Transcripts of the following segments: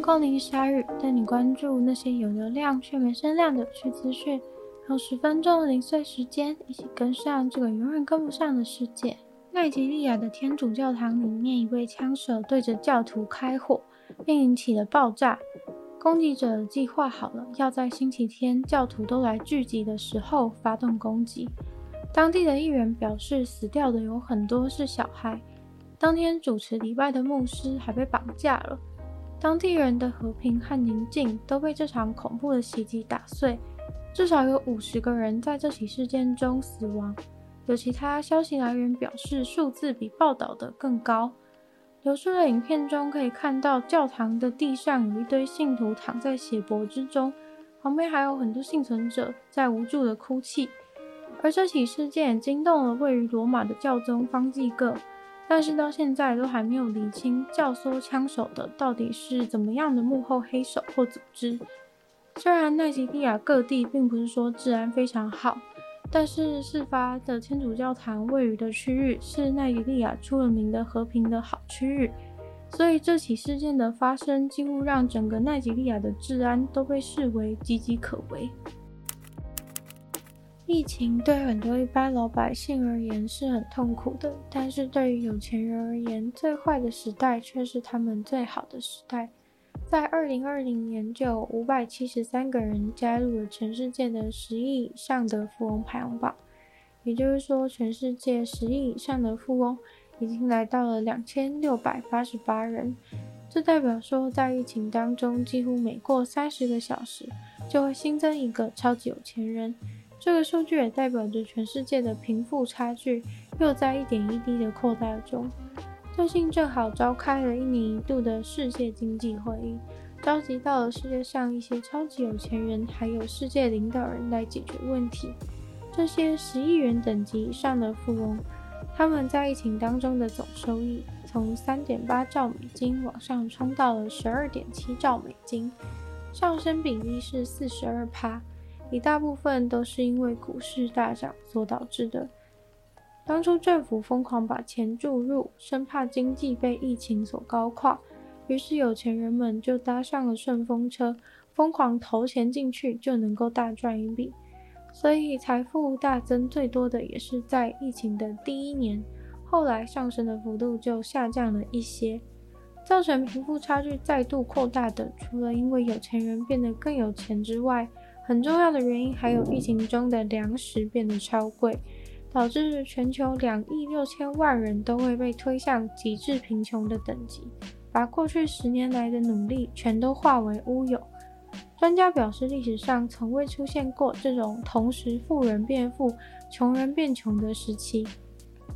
用空灵鲨语带你关注那些有流量却没声量的有趣资讯，用十分钟的零碎时间，一起跟上这个永远跟不上的世界。奈及利亚的天主教堂里面，一位枪手对着教徒开火，并引起了爆炸。攻击者计划好了，要在星期天教徒都来聚集的时候发动攻击。当地的议员表示，死掉的有很多是小孩。当天主持礼拜的牧师还被绑架了。当地人的和平和宁静都被这场恐怖的袭击打碎，至少有五十个人在这起事件中死亡。有其他消息来源表示，数字比报道的更高。流出的影片中可以看到，教堂的地上有一堆信徒躺在血泊之中，旁边还有很多幸存者在无助的哭泣。而这起事件也惊动了位于罗马的教宗方济各。但是到现在都还没有厘清教唆枪手的到底是怎么样的幕后黑手或组织。虽然奈及利亚各地并不是说治安非常好，但是事发的天主教堂位于的区域是奈及利亚出了名的和平的好区域，所以这起事件的发生几乎让整个奈及利亚的治安都被视为岌岌可危。疫情对很多一般老百姓而言是很痛苦的，但是对于有钱人而言，最坏的时代却是他们最好的时代。在二零二零年，就有五百七十三个人加入了全世界的十亿以上的富翁排行榜，也就是说，全世界十亿以上的富翁已经来到了两千六百八十八人。这代表说，在疫情当中，几乎每过三十个小时就会新增一个超级有钱人。这个数据也代表着全世界的贫富差距又在一点一滴的扩大中。最近正好召开了一年一度的世界经济会议，召集到了世界上一些超级有钱人，还有世界领导人来解决问题。这些十亿元等级以上的富翁，他们在疫情当中的总收益从三点八兆美金往上冲到了十二点七兆美金，上升比例是四十二趴。一大部分都是因为股市大涨所导致的。当初政府疯狂把钱注入，生怕经济被疫情所搞垮，于是有钱人们就搭上了顺风车，疯狂投钱进去就能够大赚一笔。所以财富大增最多的也是在疫情的第一年，后来上升的幅度就下降了一些。造成贫富差距再度扩大的，除了因为有钱人变得更有钱之外，很重要的原因还有疫情中的粮食变得超贵，导致全球两亿六千万人都会被推向极致贫穷的等级，把过去十年来的努力全都化为乌有。专家表示，历史上从未出现过这种同时富人变富、穷人变穷的时期。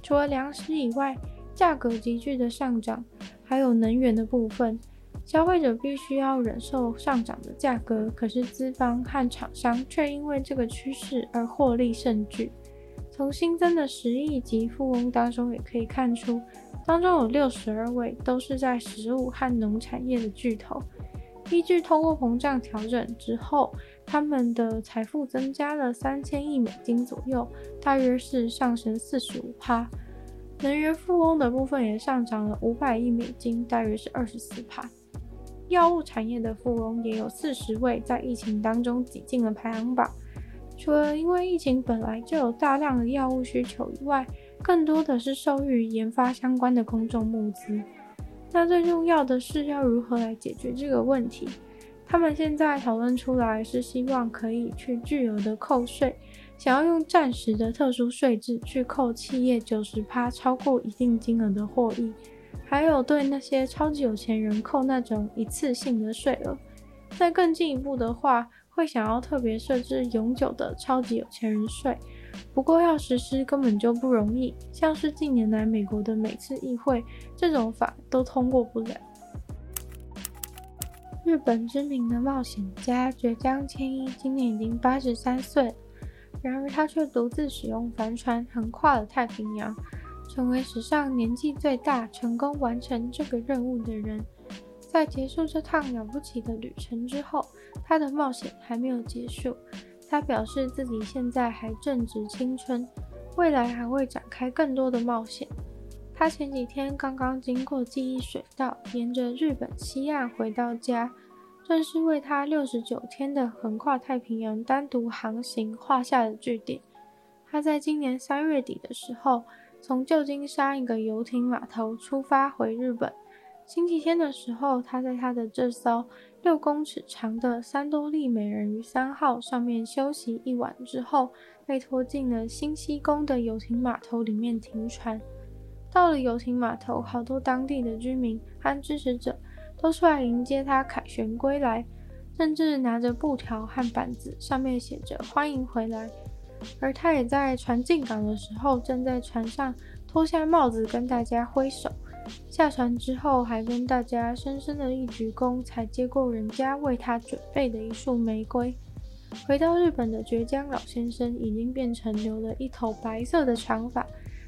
除了粮食以外，价格急剧的上涨，还有能源的部分。消费者必须要忍受上涨的价格，可是资方和厂商却因为这个趋势而获利甚巨。从新增的十亿级富翁当中也可以看出，当中有六十二位都是在食物和农产业的巨头。依据通货膨胀调整之后，他们的财富增加了三千亿美金左右，大约是上升四十五趴。能源富翁的部分也上涨了五百亿美金，大约是二十四趴。药物产业的富翁也有四十位，在疫情当中挤进了排行榜。除了因为疫情本来就有大量的药物需求以外，更多的是受益于研发相关的公众募资。那最重要的是要如何来解决这个问题？他们现在讨论出来是希望可以去巨额的扣税，想要用暂时的特殊税制去扣企业九十趴超过一定金额的获益。还有对那些超级有钱人扣那种一次性的税额，再更进一步的话，会想要特别设置永久的超级有钱人税。不过要实施根本就不容易，像是近年来美国的每次议会，这种法都通过不了。日本知名的冒险家堀江千一今年已经八十三岁，然而他却独自使用帆船横跨了太平洋。成为史上年纪最大、成功完成这个任务的人。在结束这趟了不起的旅程之后，他的冒险还没有结束。他表示自己现在还正值青春，未来还会展开更多的冒险。他前几天刚刚经过记忆水道，沿着日本西岸回到家，正是为他六十九天的横跨太平洋单独航行画下了句点。他在今年三月底的时候，从旧金山一个游艇码头出发回日本。星期天的时候，他在他的这艘六公尺长的三多利美人鱼三号上面休息一晚之后，被拖进了新西宫的游艇码头里面停船。到了游艇码头，好多当地的居民和支持者都出来迎接他凯旋归来，甚至拿着布条和板子，上面写着“欢迎回来”。而他也在船进港的时候，正在船上脱下帽子跟大家挥手。下船之后，还跟大家深深的一鞠躬，才接过人家为他准备的一束玫瑰。回到日本的倔江老先生，已经变成留了一头白色的长发。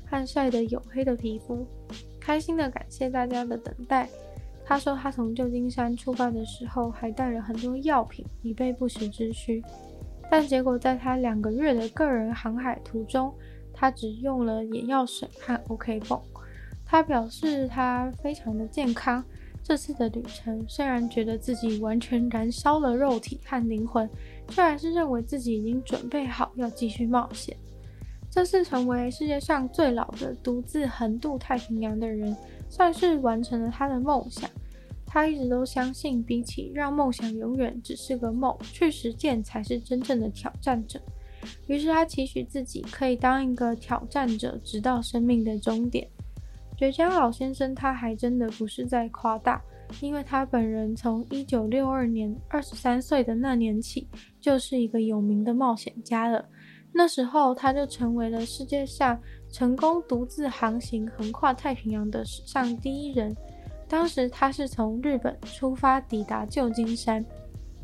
和晒得黝黑的皮肤，开心地感谢大家的等待。他说，他从旧金山出发的时候，还带了很多药品，以备不时之需。但结果在他两个月的个人航海途中，他只用了眼药水和 OK 绷。他表示他非常的健康。这次的旅程虽然觉得自己完全燃烧了肉体和灵魂，却还是认为自己已经准备好要继续冒险。这次成为世界上最老的独自横渡太平洋的人，算是完成了他的梦想。他一直都相信，比起让梦想永远只是个梦，去实践才是真正的挑战者。于是他期许自己可以当一个挑战者，直到生命的终点。绝江老先生，他还真的不是在夸大，因为他本人从1962年23岁的那年起，就是一个有名的冒险家了。那时候，他就成为了世界上成功独自航行横跨太平洋的史上第一人。当时，他是从日本出发抵达旧金山，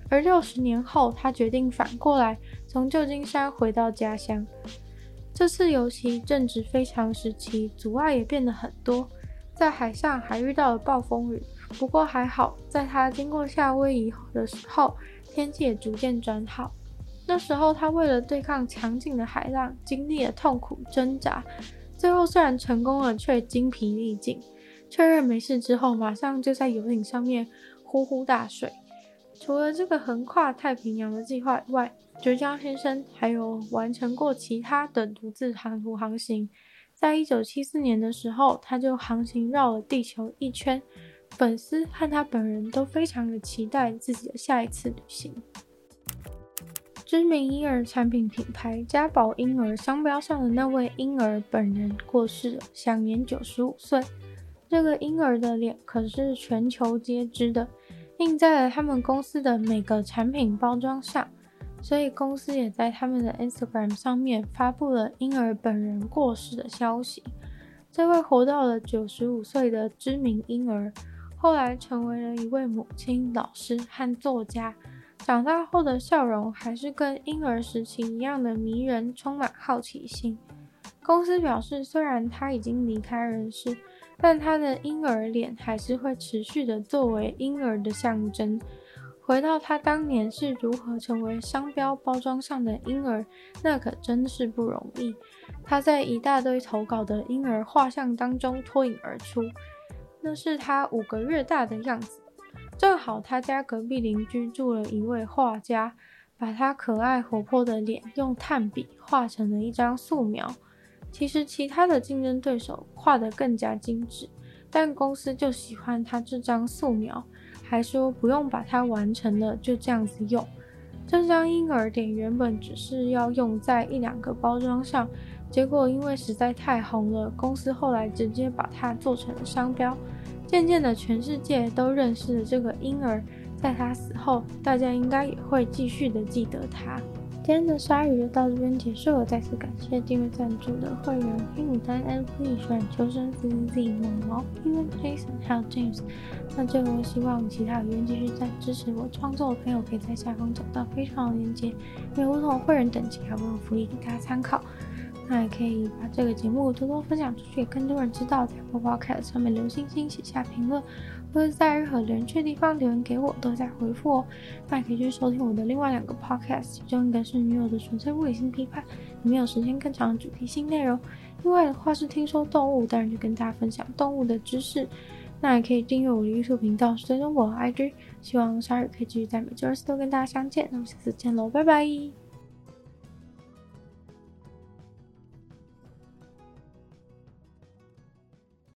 而六十年后，他决定反过来从旧金山回到家乡。这次尤其正值非常时期，阻碍也变得很多，在海上还遇到了暴风雨。不过还好，在他经过夏威夷的时候，天气也逐渐转好。那时候，他为了对抗强劲的海浪，经历了痛苦挣扎，最后虽然成功了，却精疲力尽。确认没事之后，马上就在游艇上面呼呼大睡。除了这个横跨太平洋的计划以外，绝江先生还有完成过其他的独自长途航行。在一九七四年的时候，他就航行绕了地球一圈。粉丝和他本人都非常的期待自己的下一次旅行。知名婴儿产品品牌家宝婴儿商标上的那位婴儿本人过世了，享年九十五岁。这个婴儿的脸可是全球皆知的，印在了他们公司的每个产品包装上，所以公司也在他们的 Instagram 上面发布了婴儿本人过世的消息。这位活到了九十五岁的知名婴儿，后来成为了一位母亲、老师和作家。长大后的笑容还是跟婴儿时期一样的迷人，充满好奇心。公司表示，虽然他已经离开人世，但他的婴儿脸还是会持续的作为婴儿的象征。回到他当年是如何成为商标包装上的婴儿，那可真是不容易。他在一大堆投稿的婴儿画像当中脱颖而出，那是他五个月大的样子。正好他家隔壁邻居住了一位画家，把他可爱活泼的脸用炭笔画成了一张素描。其实其他的竞争对手画得更加精致，但公司就喜欢他这张素描，还说不用把它完成了，就这样子用。这张婴儿脸原本只是要用在一两个包装上，结果因为实在太红了，公司后来直接把它做成了商标。渐渐的，全世界都认识了这个婴儿。在他死后，大家应该也会继续的记得他。今天的鲨鱼就到这边结束了，再次感谢订阅赞助的会员黑牡丹、L P、选秋生、Z Z、猛毛、因为 Jason 还有 James。那最后，希望其他有缘继续在支持我创作的朋友，可以在下方找到非常的链接，因为不同的会员等级还有福利给大家参考。那也可以把这个节目多多分享出去，更多人知道。在 Podcast 上面留星星、写下评论，或者在任何留言区的地方留言给我，都在回复哦。那也可以去收听我的另外两个 Podcast，其中一个是女友的纯粹物理性批判，里面有时间更长的主题性内容；另外的话是听说动物，当然就跟大家分享动物的知识。那也可以订阅我的 YouTube 频道，追踪我的 IG。希望鲨鱼可以继续在每周二四都跟大家相见。那我们下次见喽，拜拜。